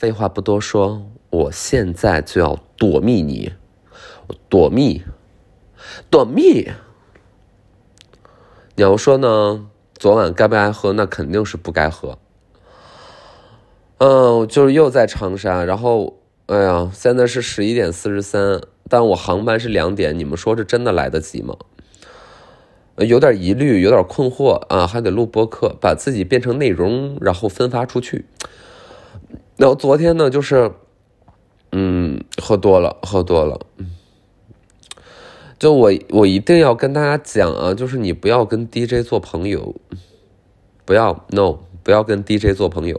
废话不多说，我现在就要躲蜜你，躲蜜，躲蜜。你要说呢？昨晚该不该喝？那肯定是不该喝。嗯，就是又在长沙，然后，哎呀，现在是十一点四十三，但我航班是两点，你们说这真的来得及吗？有点疑虑，有点困惑啊，还得录播客，把自己变成内容，然后分发出去。然后昨天呢，就是，嗯，喝多了，喝多了，嗯。就我，我一定要跟大家讲啊，就是你不要跟 DJ 做朋友，不要 no，不要跟 DJ 做朋友。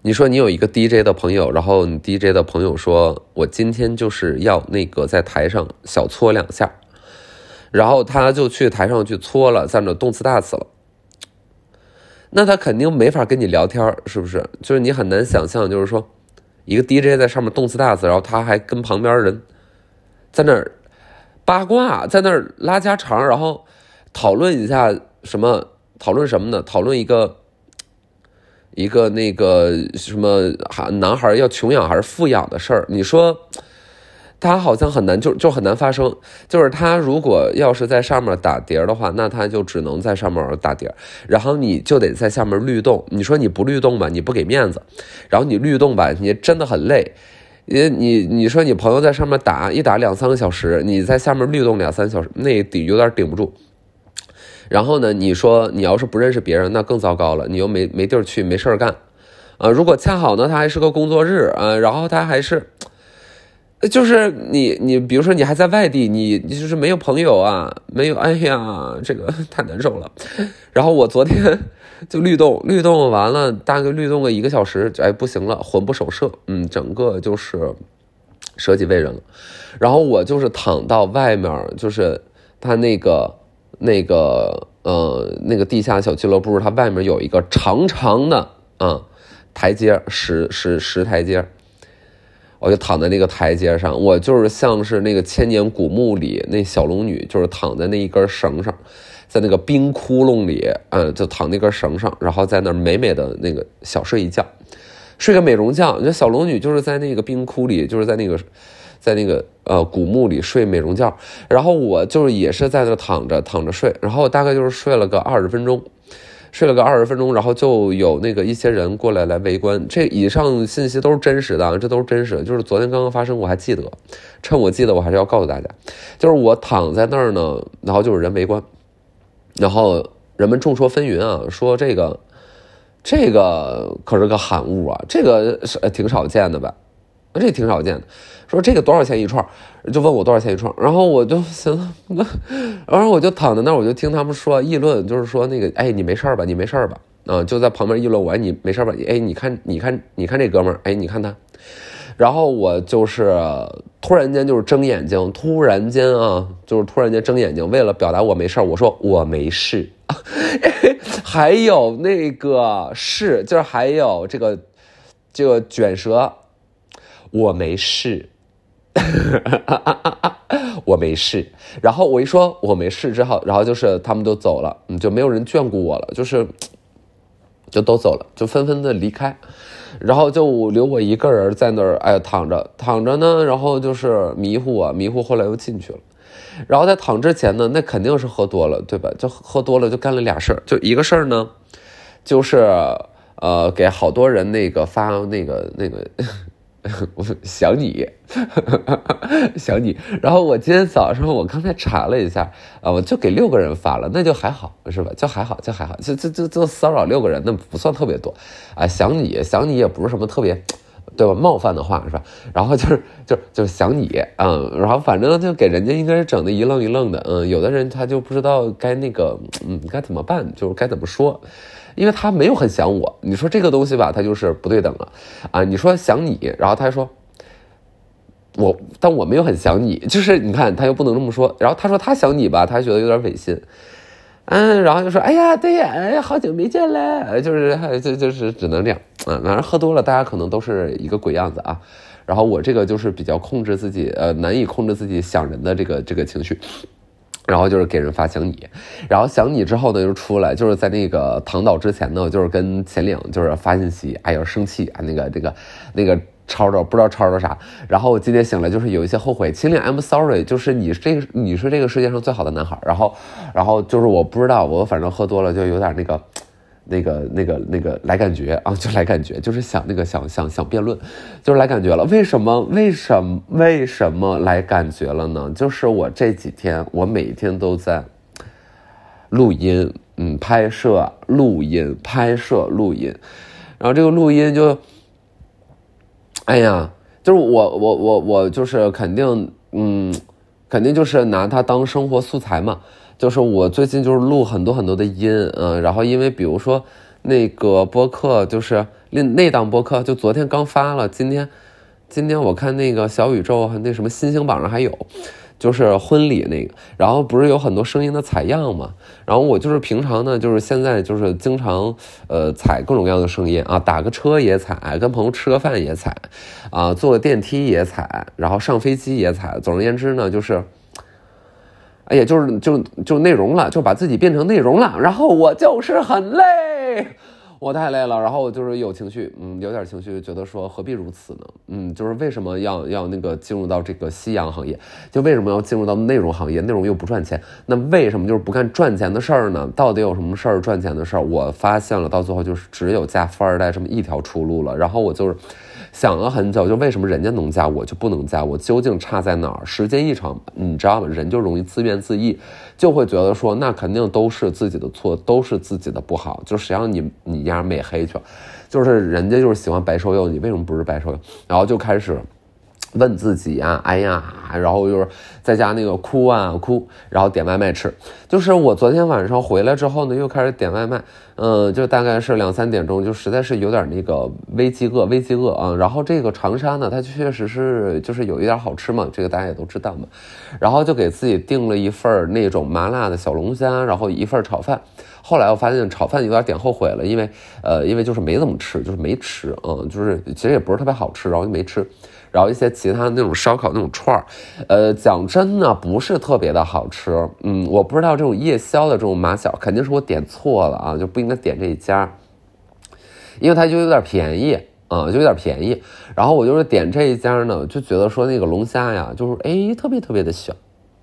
你说你有一个 DJ 的朋友，然后你 DJ 的朋友说，我今天就是要那个在台上小搓两下，然后他就去台上去搓了，在那动次大次了，那他肯定没法跟你聊天，是不是？就是你很难想象，就是说一个 DJ 在上面动次大次，然后他还跟旁边人在那儿。八卦在那儿拉家常，然后讨论一下什么？讨论什么呢？讨论一个一个那个什么，孩男孩要穷养还是富养的事儿？你说他好像很难，就就很难发生。就是他如果要是在上面打碟的话，那他就只能在上面打碟，然后你就得在下面律动。你说你不律动吧，你不给面子；然后你律动吧，你真的很累。你你你说你朋友在上面打一打两三个小时，你在下面律动两三小时，那顶有点顶不住。然后呢，你说你要是不认识别人，那更糟糕了，你又没没地儿去，没事儿干，啊，如果恰好呢，他还是个工作日啊，然后他还是。就是你，你比如说你还在外地，你你就是没有朋友啊，没有，哎呀，这个 太难受了。然后我昨天 就律动，律动完了，大概律动个一个小时，哎，不行了，魂不守舍，嗯，整个就是舍己为人了。然后我就是躺到外面，就是他那个那个呃那个地下小俱乐部，它外面有一个长长的啊台阶，石石石台阶。我就躺在那个台阶上，我就是像是那个千年古墓里那小龙女，就是躺在那一根绳上，在那个冰窟窿里，嗯，就躺那根绳上，然后在那儿美美的那个小睡一觉，睡个美容觉。那小龙女就是在那个冰窟里，就是在那个，在那个呃古墓里睡美容觉，然后我就是也是在那躺着躺着睡，然后大概就是睡了个二十分钟。睡了个二十分钟，然后就有那个一些人过来来围观。这以上信息都是真实的，这都是真实的，就是昨天刚刚发生，我还记得。趁我记得，我还是要告诉大家，就是我躺在那儿呢，然后就有人围观，然后人们众说纷纭啊，说这个这个可是个罕物啊，这个是挺少见的吧？这挺少见的。说这个多少钱一串？就问我多少钱一串，然后我就 行了，然后我就躺在那儿，我就听他们说议论，就是说那个，哎，你没事吧？你没事吧？啊，就在旁边议论我，哎，你没事吧？哎，你看，你看，你看这哥们儿，哎，你看他，然后我就是突然间就是睁眼睛，突然间啊，就是突然间睁眼睛，为了表达我没事我说我没事，还有那个是，就是还有这个这个卷舌，我没事。我没事，然后我一说我没事之后，然后就是他们都走了，嗯，就没有人眷顾我了，就是就都走了，就纷纷的离开，然后就留我一个人在那儿，哎，躺着躺着呢，然后就是迷糊啊，迷糊，后来又进去了，然后在躺之前呢，那肯定是喝多了，对吧？就喝多了就干了俩事儿，就一个事儿呢，就是呃，给好多人那个发那个那个。我想你，想你。然后我今天早上，我刚才查了一下啊，我就给六个人发了，那就还好，是吧？就还好，就还好，就就就就骚扰六个人，那不算特别多啊。想你想你也不是什么特别，对吧？冒犯的话是吧？然后就是就就想你，嗯，然后反正就给人家应该是整的一愣一愣的，嗯，有的人他就不知道该那个，嗯，该怎么办，就是该怎么说。因为他没有很想我，你说这个东西吧，他就是不对等了，啊，你说想你，然后他说我，但我没有很想你，就是你看他又不能这么说，然后他说他想你吧，他觉得有点违心，嗯，然后就说哎呀，对呀，哎呀，好久没见了，就是就就是只能这样，嗯，反正喝多了，大家可能都是一个鬼样子啊，然后我这个就是比较控制自己，呃，难以控制自己想人的这个这个情绪。然后就是给人发想你，然后想你之后呢，就出来，就是在那个躺倒之前呢，就是跟秦岭就是发信息，哎呀生气啊，那个那个那个吵吵不知道吵吵啥，然后我今天醒来就是有一些后悔，秦岭 I'm sorry，就是你这个你是这个世界上最好的男孩，然后然后就是我不知道，我反正喝多了就有点那个。那个、那个、那个来感觉啊，就来感觉，就是想那个想想想辩论，就是来感觉了。为什么？为什么？为什么来感觉了呢？就是我这几天，我每一天都在录音，嗯，拍摄、录音、拍摄、录音，然后这个录音就，哎呀，就是我我我我就是肯定，嗯，肯定就是拿它当生活素材嘛。就是我最近就是录很多很多的音，嗯，然后因为比如说那个播客，就是那那档播客，就昨天刚发了，今天今天我看那个小宇宙那什么新星榜上还有，就是婚礼那个，然后不是有很多声音的采样嘛，然后我就是平常呢，就是现在就是经常呃采各种各样的声音啊，打个车也采，跟朋友吃个饭也采，啊，坐个电梯也采，然后上飞机也采，总而言之呢，就是。哎呀，就是就就内容了，就把自己变成内容了。然后我就是很累，我太累了。然后我就是有情绪，嗯，有点情绪，觉得说何必如此呢？嗯，就是为什么要要那个进入到这个夕阳行业？就为什么要进入到内容行业？内容又不赚钱，那为什么就是不干赚钱的事儿呢？到底有什么事儿赚钱的事儿？我发现了，到最后就是只有嫁富二代这么一条出路了。然后我就是。想了很久，就为什么人家能嫁我就不能嫁？我究竟差在哪儿？时间一长，你知道吗？人就容易自怨自艾，就会觉得说那肯定都是自己的错，都是自己的不好。就谁让你你丫美黑去？就是人家就是喜欢白瘦幼，你为什么不是白瘦幼？然后就开始。问自己啊，哎呀，然后就是在家那个哭啊哭，然后点外卖吃。就是我昨天晚上回来之后呢，又开始点外卖，嗯，就大概是两三点钟，就实在是有点那个微饥饿，微饥饿啊。然后这个长沙呢，它确实是就是有一点好吃嘛，这个大家也都知道嘛。然后就给自己订了一份那种麻辣的小龙虾，然后一份炒饭。后来我发现炒饭有点点后悔了，因为呃，因为就是没怎么吃，就是没吃，嗯，就是其实也不是特别好吃，然后就没吃。然后一些其他的那种烧烤那种串儿，呃，讲真呢，不是特别的好吃。嗯，我不知道这种夜宵的这种马小，肯定是我点错了啊，就不应该点这一家，因为它就有点便宜啊，就有点便宜。然后我就是点这一家呢，就觉得说那个龙虾呀，就是哎，特别特别的小，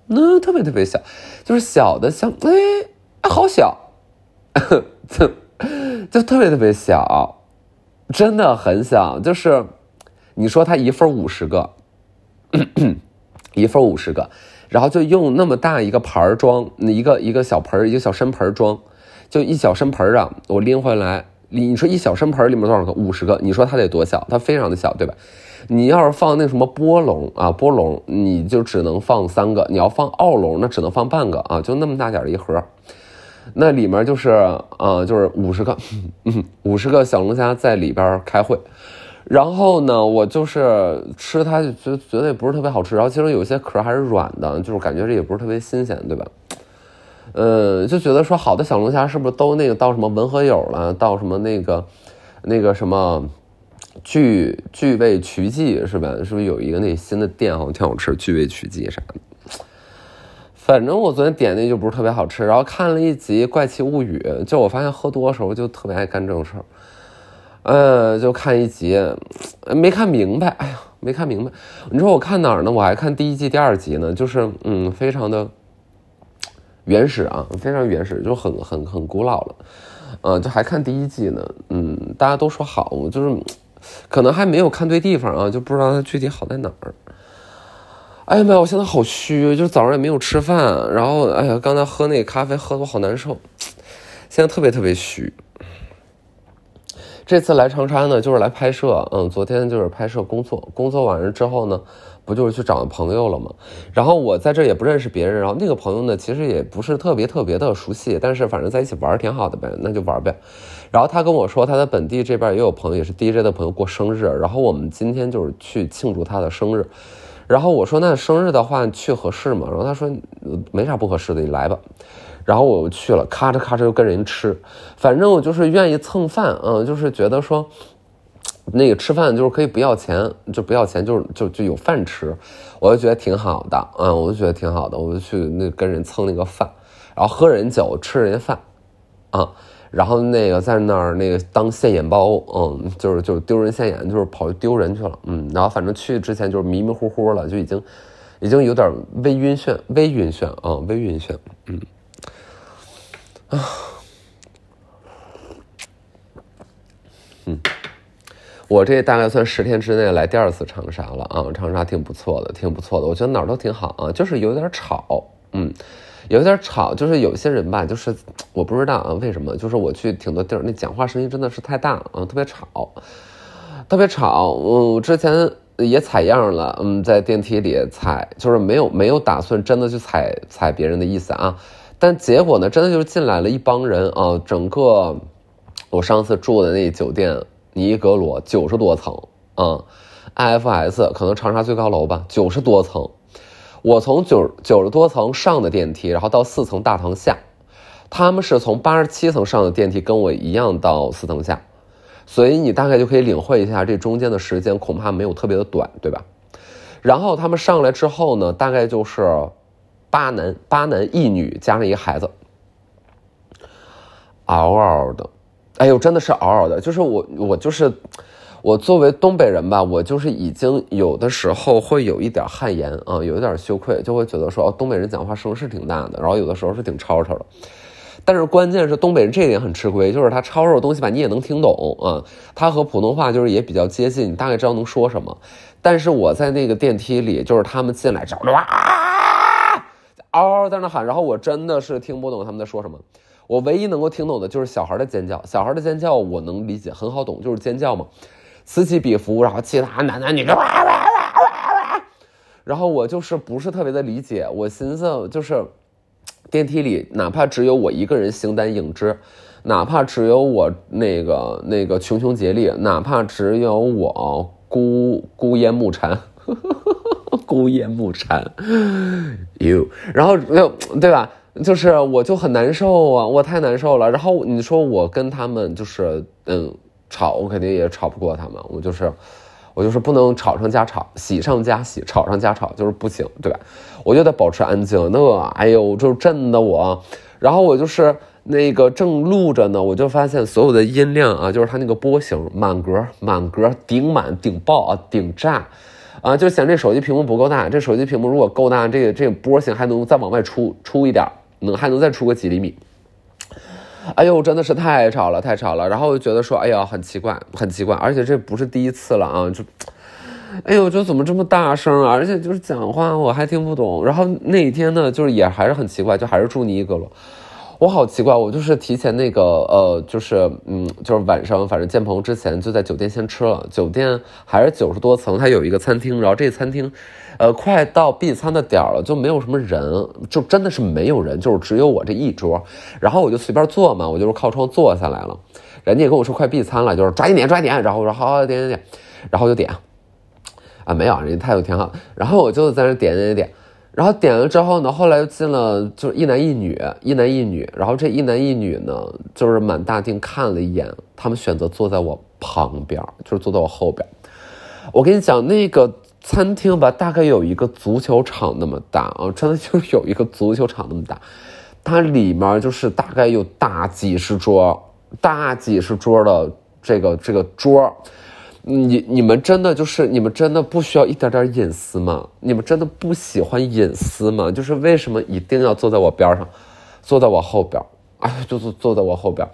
那特别特别小，就是小的像哎，好小，就就特别特别小，真的很小，就是。你说他一份五十个，一份五十个，然后就用那么大一个盘儿装，一个一个小盆儿，一个小身盆装，就一小身盆儿啊，我拎回来，你说一小身盆里面多少个？五十个，你说它得多小？它非常的小，对吧？你要是放那什么波龙啊，波龙，你就只能放三个；你要放奥龙，那只能放半个啊，就那么大点儿一盒，那里面就是啊，就是五十个，五十个小龙虾在里边开会。然后呢，我就是吃它，觉觉得也不是特别好吃。然后其中有些壳还是软的，就是感觉这也不是特别新鲜，对吧？呃，就觉得说好的小龙虾是不是都那个到什么文和友了，到什么那个那个什么聚聚味曲记是吧？是不是有一个那新的店好像挺好吃，聚味曲记啥的？反正我昨天点那就不是特别好吃。然后看了一集《怪奇物语》，就我发现喝多的时候就特别爱干这种事儿。呃，就看一集，没看明白。哎呀，没看明白。你说我看哪儿呢？我还看第一季第二集呢。就是嗯，非常的原始啊，非常原始，就很很很古老了。呃，就还看第一季呢。嗯，大家都说好，就是可能还没有看对地方啊，就不知道它具体好在哪儿。哎呀妈呀，我现在好虚，就是早上也没有吃饭，然后哎呀，刚才喝那个咖啡喝的我好难受，现在特别特别虚。这次来长沙呢，就是来拍摄。嗯，昨天就是拍摄工作，工作完了之后呢，不就是去找朋友了吗？然后我在这也不认识别人，然后那个朋友呢，其实也不是特别特别的熟悉，但是反正在一起玩挺好的呗，那就玩呗。然后他跟我说，他在本地这边也有朋友，也是 DJ 的朋友过生日，然后我们今天就是去庆祝他的生日。然后我说，那生日的话去合适吗？然后他说，没啥不合适的，你来吧。然后我去了，咔哧咔哧就跟人吃，反正我就是愿意蹭饭，嗯，就是觉得说，那个吃饭就是可以不要钱，就不要钱，就是就就有饭吃，我就觉得挺好的，嗯，我就觉得挺好的，我就去那跟人蹭那个饭，然后喝人酒，吃人家饭，啊，然后那个在那儿那个当现眼包，嗯，就是就是丢人现眼，就是跑去丢人去了，嗯，然后反正去之前就是迷迷糊糊了，就已经已经有点微晕眩，微晕眩啊，微晕眩，嗯，啊，嗯。我这大概算十天之内来第二次长沙了啊，长沙挺不错的，挺不错的。我觉得哪儿都挺好啊，就是有点吵，嗯，有点吵。就是有些人吧，就是我不知道啊，为什么？就是我去挺多地儿，那讲话声音真的是太大啊，特别吵，特别吵。嗯，之前也采样了，嗯，在电梯里采，就是没有没有打算真的去采采别人的意思啊。但结果呢，真的就是进来了一帮人啊，整个我上次住的那酒店。尼格罗九十多层啊，IFS 可能长沙最高楼吧，九十多层。我从九九十多层上的电梯，然后到四层大堂下，他们是从八十七层上的电梯，跟我一样到四层下，所以你大概就可以领会一下这中间的时间，恐怕没有特别的短，对吧？然后他们上来之后呢，大概就是八男八男一女加上一个孩子，嗷嗷的。哎呦，真的是嗷嗷的，就是我，我就是，我作为东北人吧，我就是已经有的时候会有一点汗颜啊，有一点羞愧，就会觉得说，哦，东北人讲话声是挺大的，然后有的时候是挺吵吵的。但是关键是东北人这一点很吃亏，就是他吵吵的东西吧，你也能听懂啊，他和普通话就是也比较接近，你大概知道能说什么。但是我在那个电梯里，就是他们进来之后，哇，嗷嗷在那喊，然后我真的是听不懂他们在说什么。我唯一能够听懂的就是小孩的尖叫，小孩的尖叫我能理解，很好懂，就是尖叫嘛，此起彼伏，然后其他男男女女哇哇哇哇哇，然后我就是不是特别的理解，我寻思就是电梯里哪怕只有我一个人形单影只，哪怕只有我那个那个穷穷竭力，哪怕只有我孤孤烟暮蝉，孤烟木蝉，you，然后没有对吧？就是我就很难受啊，我太难受了。然后你说我跟他们就是嗯吵，我肯定也吵不过他们。我就是我就是不能吵上加吵，喜上加喜，吵上加吵就是不行，对吧？我就得保持安静。那哎呦，就震的我。然后我就是那个正录着呢，我就发现所有的音量啊，就是它那个波形满格满格顶满顶爆啊顶炸。啊，就嫌这手机屏幕不够大。这手机屏幕如果够大，这个这个波形还能再往外出出一点，能还能再出个几厘米。哎呦，真的是太吵了，太吵了。然后我就觉得说，哎呀，很奇怪，很奇怪。而且这不是第一次了啊，就，哎呦，就怎么这么大声啊？而且就是讲话我还听不懂。然后那天呢，就是也还是很奇怪，就还是住尼格罗。我好奇怪，我就是提前那个呃，就是嗯，就是晚上反正见朋友之前就在酒店先吃了。酒店还是九十多层，它有一个餐厅，然后这餐厅，呃，快到闭餐的点了，就没有什么人，就真的是没有人，就是只有我这一桌。然后我就随便坐嘛，我就是靠窗坐下来了。人家也跟我说快闭餐了，就是抓紧点，抓紧点。然后我说好，好，点点点，然后就点。啊，没有，人家态度挺好。然后我就在那点点点。然后点了之后呢，后来又进了，就是一男一女，一男一女。然后这一男一女呢，就是满大厅看了一眼，他们选择坐在我旁边，就是坐在我后边。我跟你讲，那个餐厅吧，大概有一个足球场那么大啊，真的就是有一个足球场那么大。它里面就是大概有大几十桌，大几十桌的这个这个桌。你你们真的就是你们真的不需要一点点隐私吗？你们真的不喜欢隐私吗？就是为什么一定要坐在我边上，坐在我后边？哎，就坐坐在我后边，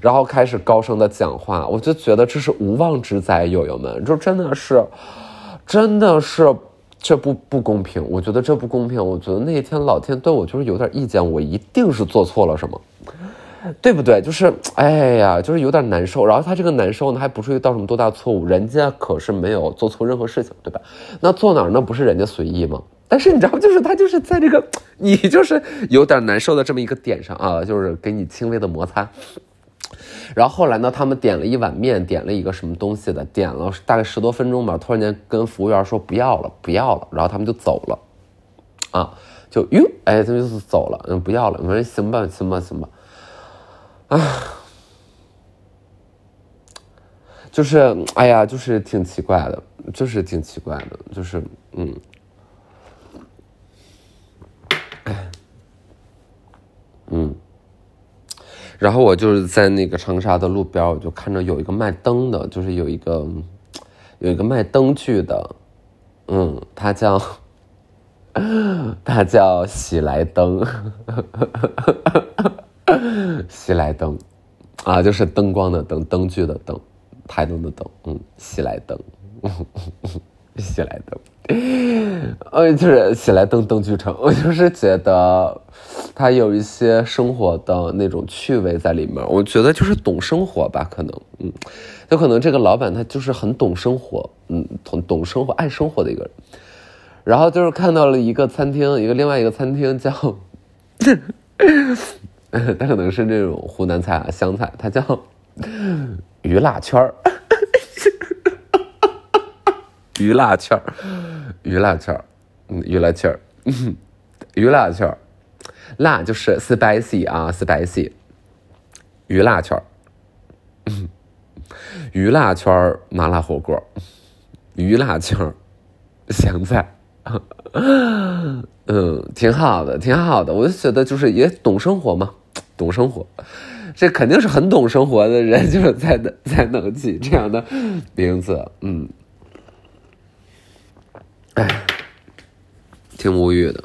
然后开始高声的讲话，我就觉得这是无妄之灾，友友们，就真的是，真的是这不不公平，我觉得这不公平，我觉得那一天老天对我就是有点意见，我一定是做错了什么。对不对？就是，哎呀，就是有点难受。然后他这个难受呢，还不至于到什么多大错误，人家可是没有做错任何事情，对吧？那坐哪儿那不是人家随意吗？但是你知道，就是他就是在这个你就是有点难受的这么一个点上啊，就是给你轻微的摩擦。然后后来呢，他们点了一碗面，点了一个什么东西的，点了大概十多分钟吧，突然间跟服务员说不要了，不要了，然后他们就走了，啊，就哟，哎，他们就走了，嗯，不要了。我说行吧，行吧，行吧。啊，就是哎呀，就是挺奇怪的，就是挺奇怪的，就是嗯，嗯。然后我就是在那个长沙的路边，我就看着有一个卖灯的，就是有一个有一个卖灯具的，嗯，他叫他叫喜来登，喜来登啊，就是灯光的灯，灯具的灯，台灯的灯，嗯，喜来登，喜来登。呃，就是喜来登灯具城，我就是觉得它有一些生活的那种趣味在里面。我觉得就是懂生活吧，可能，嗯，有可能这个老板他就是很懂生活，嗯，懂懂生活、爱生活的一个人。然后就是看到了一个餐厅，一个另外一个餐厅叫，他可能是那种湖南菜啊，湘菜，它叫 鱼辣圈儿。鱼辣圈儿，鱼辣圈儿，嗯，鱼辣圈儿，鱼辣圈儿，辣就是 spicy 啊，spicy，鱼辣圈儿，鱼辣圈儿麻辣火锅，鱼辣圈儿香菜，嗯，挺好的，挺好的，我就觉得就是也懂生活嘛，懂生活，这肯定是很懂生活的人，就是才能才能起这样的名字，嗯。哎，挺无语的。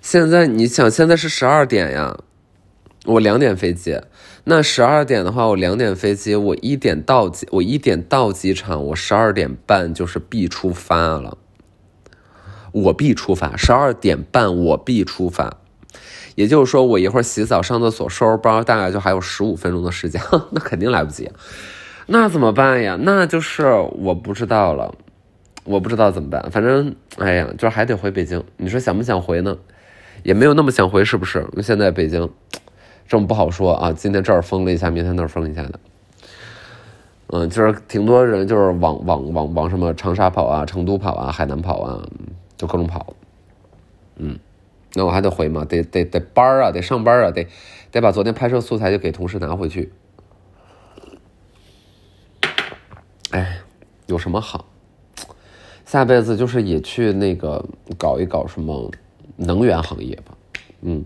现在你想，现在是十二点呀，我两点飞机。那十二点的话，我两点飞机，我一点到机，我一点到机场，我十二点半就是必出发了。我必出发，十二点半我必出发。也就是说，我一会儿洗澡、上厕所、收拾包，大概就还有十五分钟的时间，那肯定来不及。那怎么办呀？那就是我不知道了。我不知道怎么办，反正哎呀，就是还得回北京。你说想不想回呢？也没有那么想回，是不是？现在北京这么不好说啊，今天这儿封了一下，明天那儿封一下的。嗯，就是挺多人就是往往往往什么长沙跑啊、成都跑啊、海南跑啊，就各种跑。嗯，那我还得回嘛，得得得班啊，得上班啊，得得把昨天拍摄素材就给同事拿回去。哎，有什么好？下辈子就是也去那个搞一搞什么能源行业吧，嗯，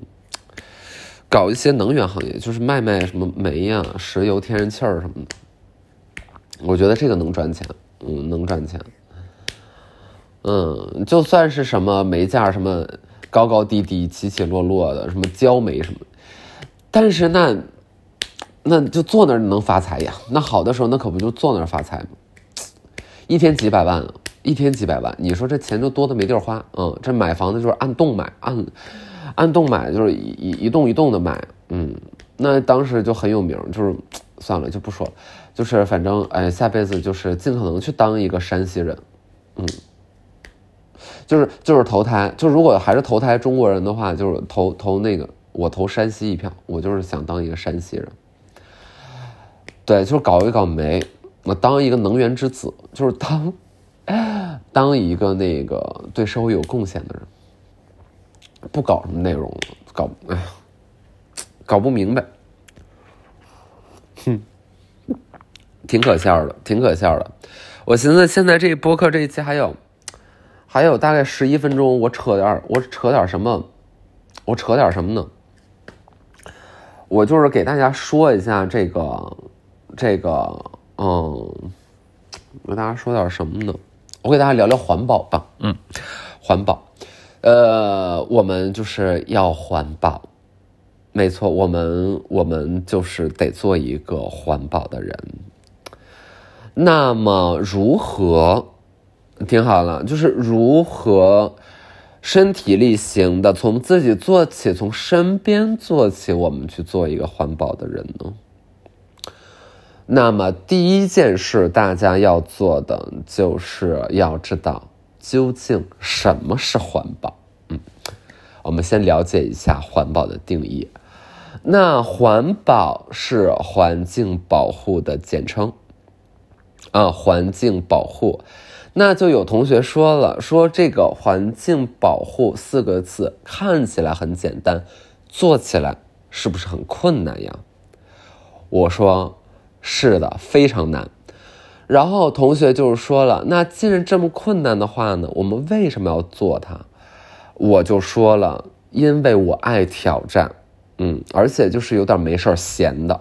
搞一些能源行业，就是卖卖什么煤呀、石油、天然气儿什么的。我觉得这个能赚钱，嗯，能赚钱。嗯，就算是什么煤价什么高高低低、起起落落的，什么焦煤什么，但是那那就坐那儿能发财呀？那好的时候，那可不就坐那儿发财吗？一天几百万。一天几百万，你说这钱就多的没地儿花，嗯，这买房子就是按栋买，按按栋买，就是一一一栋一栋的买，嗯，那当时就很有名，就是算了就不说了，就是反正哎，下辈子就是尽可能去当一个山西人，嗯，就是就是投胎，就如果还是投胎中国人的话，就是投投那个我投山西一票，我就是想当一个山西人，对，就是搞一搞煤，我当一个能源之子，就是当。当一个那个对社会有贡献的人，不搞什么内容了，搞哎呀，搞不明白，哼，挺可笑的，挺可笑的。我寻思现在这一播客这一期还有，还有大概十一分钟，我扯点我扯点什么？我扯点什么呢？我就是给大家说一下这个，这个，嗯，我跟大家说点什么呢？我给大家聊聊环保吧，嗯，环保，呃，我们就是要环保，没错，我们我们就是得做一个环保的人。那么如何？听好了，就是如何身体力行的从自己做起，从身边做起，我们去做一个环保的人呢？那么第一件事，大家要做的就是要知道究竟什么是环保。嗯，我们先了解一下环保的定义。那环保是环境保护的简称啊，环境保护。那就有同学说了，说这个环境保护四个字看起来很简单，做起来是不是很困难呀？我说。是的，非常难。然后同学就是说了，那既然这么困难的话呢，我们为什么要做它？我就说了，因为我爱挑战，嗯，而且就是有点没事闲的。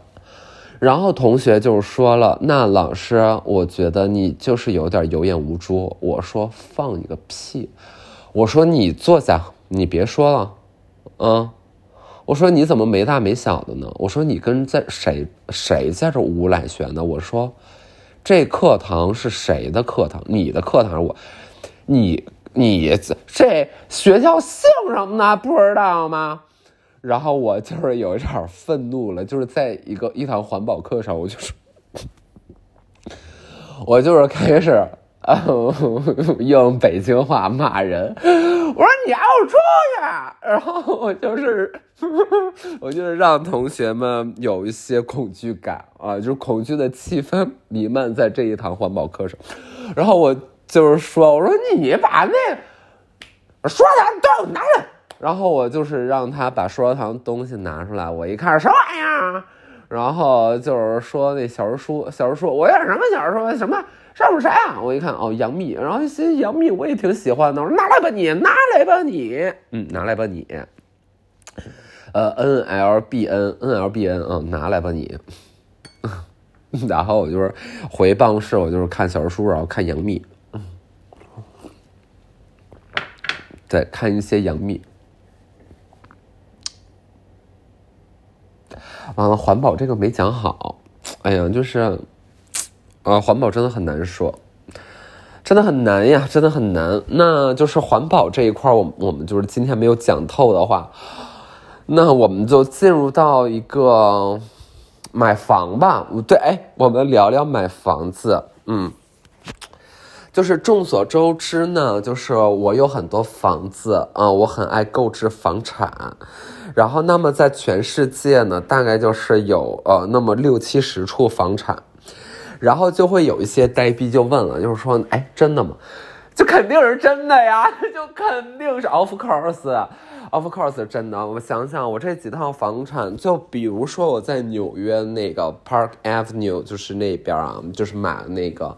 然后同学就说了，那老师，我觉得你就是有点有眼无珠。我说放你个屁！我说你坐下，你别说了，嗯。我说你怎么没大没小的呢？我说你跟在谁谁在这无赖旋呢？我说这课堂是谁的课堂？你的课堂我，你你这学校姓什么呢？不知道吗？然后我就是有一点愤怒了，就是在一个一堂环保课上，我就是 我就是开始。用北京话骂人，我说你要出去，然后我就是，我就是让同学们有一些恐惧感啊，就是恐惧的气氛弥漫在这一堂环保课上，然后我就是说，我说你把那说堂东西拿来，然后我就是让他把说堂东西拿出来，我一看什么玩意儿，然后就是说那小人书，小人书，我要什么小人书？什么？上面谁啊？我一看哦，杨幂，然后寻杨幂我也挺喜欢的。我说拿来吧你，拿来吧你，嗯，拿来吧你。呃，N L B N，N L B N，嗯，拿来吧你。然后我就是回办公室，我就是看小人书，然后看杨幂。对，看一些杨幂。完了，环保这个没讲好。哎呀，就是。啊，环保真的很难说，真的很难呀，真的很难。那就是环保这一块，我我们就是今天没有讲透的话，那我们就进入到一个买房吧。对，哎，我们聊聊买房子。嗯，就是众所周知呢，就是我有很多房子啊，我很爱购置房产。然后，那么在全世界呢，大概就是有呃那么六七十处房产。然后就会有一些呆逼就问了，就是说，哎，真的吗？就肯定是真的呀，就肯定是 of course，of course 真的。我想想，我这几套房产，就比如说我在纽约那个 Park Avenue，就是那边啊，就是买那个，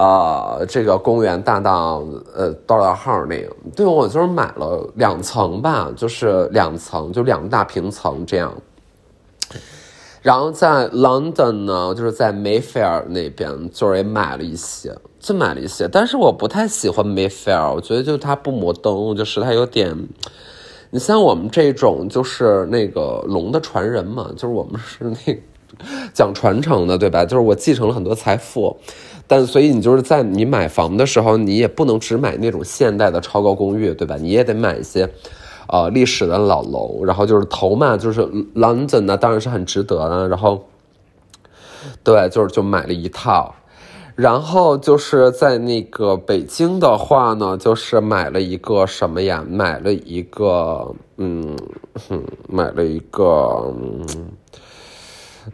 呃，这个公园大道，呃，多少号那个？对，我就是买了两层吧，就是两层，就两大平层这样。然后在 London 呢，就是在 Mayfair 那边，就是也买了一些，就买了一些。但是我不太喜欢 Mayfair，我觉得就它不摩登，就是它有点。你像我们这种，就是那个龙的传人嘛，就是我们是那讲传承的，对吧？就是我继承了很多财富，但所以你就是在你买房的时候，你也不能只买那种现代的超高公寓，对吧？你也得买一些。呃，历史的老楼，然后就是头嘛，就是 London 呢，当然是很值得的。然后，对，就是就买了一套，然后就是在那个北京的话呢，就是买了一个什么呀？买了一个，嗯，买了一个嗯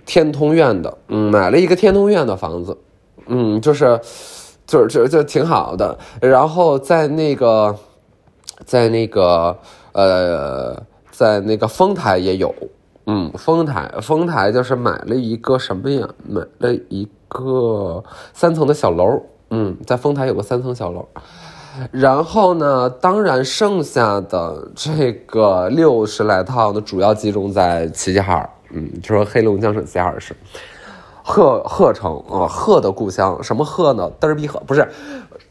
天通苑的，嗯，买了一个天通苑的房子，嗯，就是，就是就就挺好的。然后在那个，在那个。呃，在那个丰台也有，嗯，丰台，丰台就是买了一个什么呀？买了一个三层的小楼，嗯，在丰台有个三层小楼。然后呢，当然剩下的这个六十来套呢，主要集中在齐齐哈尔，嗯，就说黑龙江省齐齐哈尔市，鹤鹤城啊，鹤的故乡，什么鹤呢？嘚儿逼鹤，不是，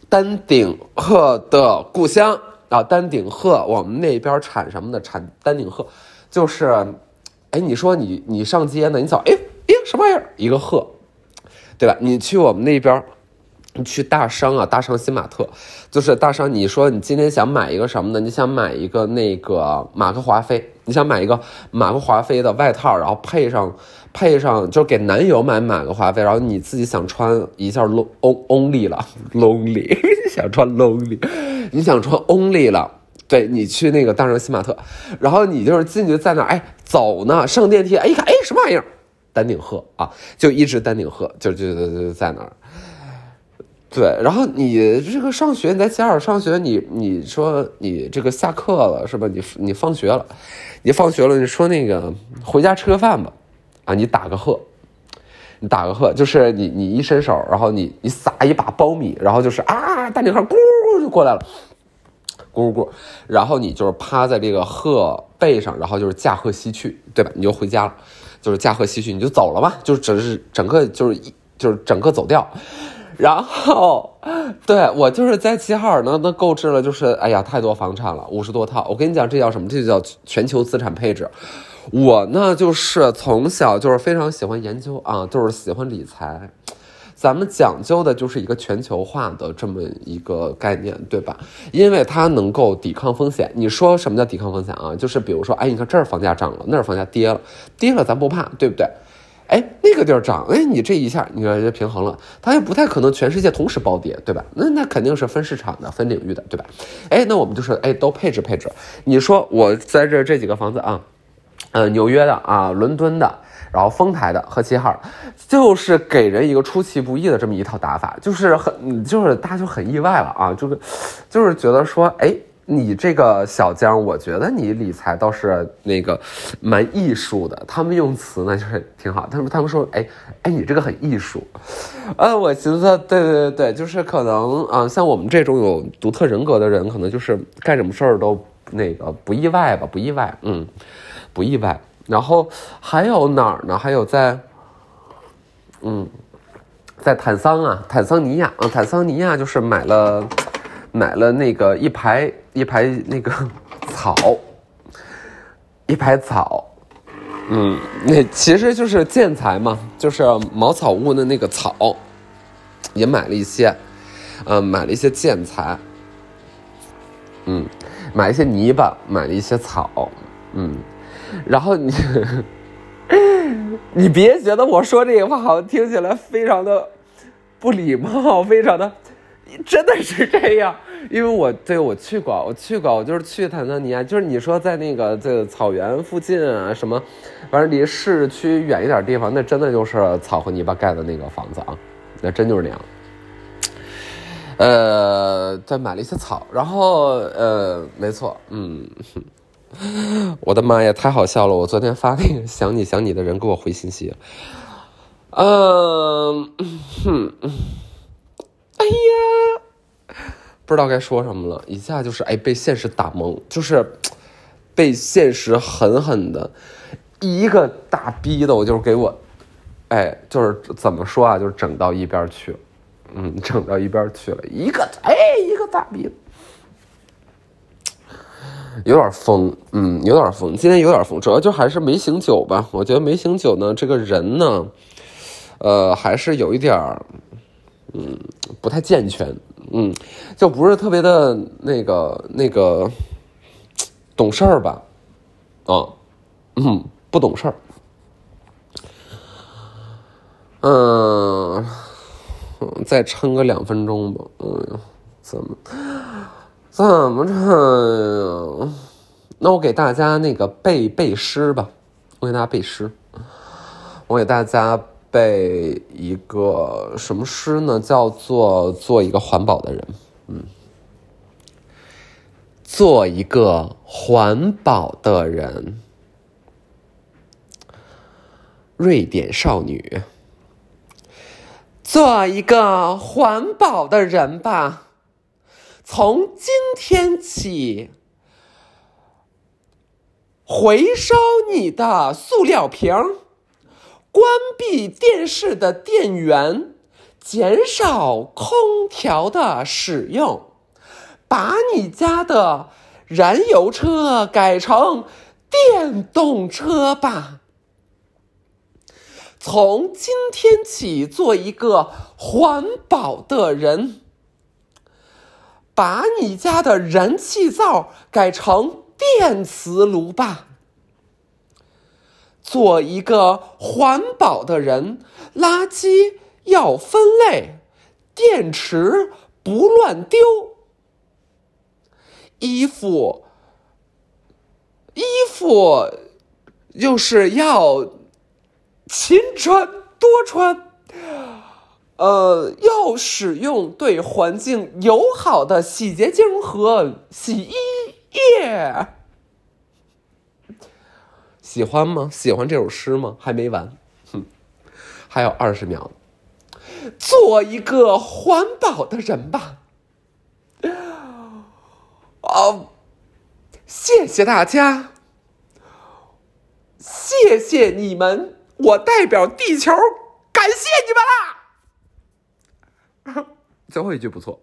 丹顶鹤的故乡。啊，丹顶鹤，我们那边产什么的？产丹顶鹤，就是，哎，你说你你上街呢，你走，哎哎，什么玩意儿？一个鹤，对吧？你去我们那边，你去大商啊，大商新玛特，就是大商。你说你今天想买一个什么呢？你想买一个那个马克华菲，你想买一个马克华菲的外套，然后配上配上，就给男友买马克华菲，然后你自己想穿一下 lon only 了，lonely，想穿 lonely。你想穿 only 了，对你去那个大商新玛特，然后你就是进去在那哎走呢，上电梯，哎一看哎什么玩意儿，丹顶鹤啊，就一只丹顶鹤，就就就就在那儿。对，然后你这个上学你在家尔上学，你你说你这个下课了是吧？你你放学了，你放学了，你说那个回家吃个饭吧，啊，你打个鹤。你打个鹤，就是你你一伸手，然后你你撒一把苞米，然后就是啊，大女孩咕就过来了，咕咕，然后你就是趴在这个鹤背上，然后就是驾鹤西去，对吧？你就回家了，就是驾鹤西去，你就走了吧，就是整是整个就是一就是整个走掉。然后，对我就是在齐哈尔呢，那购置了就是哎呀太多房产了，五十多套。我跟你讲，这叫什么？这就叫全球资产配置。我呢，就是从小就是非常喜欢研究啊，就是喜欢理财。咱们讲究的就是一个全球化的这么一个概念，对吧？因为它能够抵抗风险。你说什么叫抵抗风险啊？就是比如说，哎，你看这儿房价涨了，那儿房价跌了，跌了咱不怕，对不对？哎，那个地儿涨，哎，你这一下你看就平衡了，它也不太可能全世界同时暴跌，对吧？那那肯定是分市场的、分领域的，对吧？哎，那我们就是哎，都配置配置。你说我在这这几个房子啊。呃，纽约的啊，伦敦的，然后丰台的和七号，就是给人一个出其不意的这么一套打法，就是很，就是大家就很意外了啊，就是，就是觉得说，哎，你这个小江，我觉得你理财倒是那个蛮艺术的，他们用词呢就是挺好，他们他们说，哎，哎，你这个很艺术，呃，我寻思，对对对对，就是可能啊，像我们这种有独特人格的人，可能就是干什么事儿都那个不意外吧，不意外，嗯。不意外，然后还有哪儿呢？还有在，嗯，在坦桑啊，坦桑尼亚啊，坦桑尼亚就是买了买了那个一排一排那个 草，一排草，嗯，那其实就是建材嘛，就是茅草屋的那个草，也买了一些，呃，买了一些建材，嗯，买一些泥巴，买了一些草，嗯。然后你，你别觉得我说这个话好像听起来非常的不礼貌，非常的，真的是这样。因为我对我去过，我去过，我就是去坦桑尼亚，就是你说在那个这个草原附近啊，什么，反正离市区远一点地方，那真的就是草和泥巴盖的那个房子啊，那真就是那样。呃，再买了一些草，然后呃，没错，嗯。我的妈呀，太好笑了！我昨天发那个想你想你的人给我回信息，嗯，哼，哎呀，不知道该说什么了，一下就是哎被现实打懵，就是被现实狠狠的一个大逼的，我就是给我，哎，就是怎么说啊，就是整到一边去了，嗯，整到一边去了，一个哎一个大逼。有点疯，嗯，有点疯。今天有点疯，主要就还是没醒酒吧。我觉得没醒酒呢，这个人呢，呃，还是有一点儿，嗯，不太健全，嗯，就不是特别的那个那个懂事儿吧，啊，嗯，不懂事儿，嗯，再撑个两分钟吧，嗯，怎么？怎么着？那我给大家那个背背诗吧，我给大家背诗。我给大家背一个什么诗呢？叫做“做一个环保的人”。嗯，做一个环保的人。瑞典少女，做一个环保的人吧。从今天起，回收你的塑料瓶关闭电视的电源，减少空调的使用，把你家的燃油车改成电动车吧。从今天起，做一个环保的人。把你家的燃气灶改成电磁炉吧。做一个环保的人，垃圾要分类，电池不乱丢，衣服衣服就是要勤穿多穿。呃，要使用对环境友好的洗洁精和洗衣液。喜欢吗？喜欢这首诗吗？还没完，哼，还有二十秒，做一个环保的人吧。哦，谢谢大家，谢谢你们，我代表地球感谢你们啦。最后一句不错。